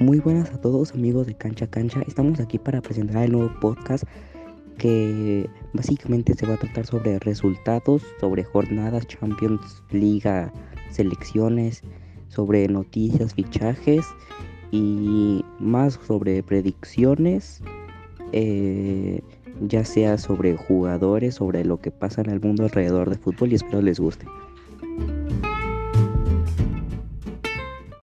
Muy buenas a todos amigos de Cancha Cancha. Estamos aquí para presentar el nuevo podcast que básicamente se va a tratar sobre resultados, sobre jornadas, Champions, Liga, selecciones, sobre noticias, fichajes y más sobre predicciones, eh, ya sea sobre jugadores, sobre lo que pasa en el mundo alrededor de fútbol y espero les guste.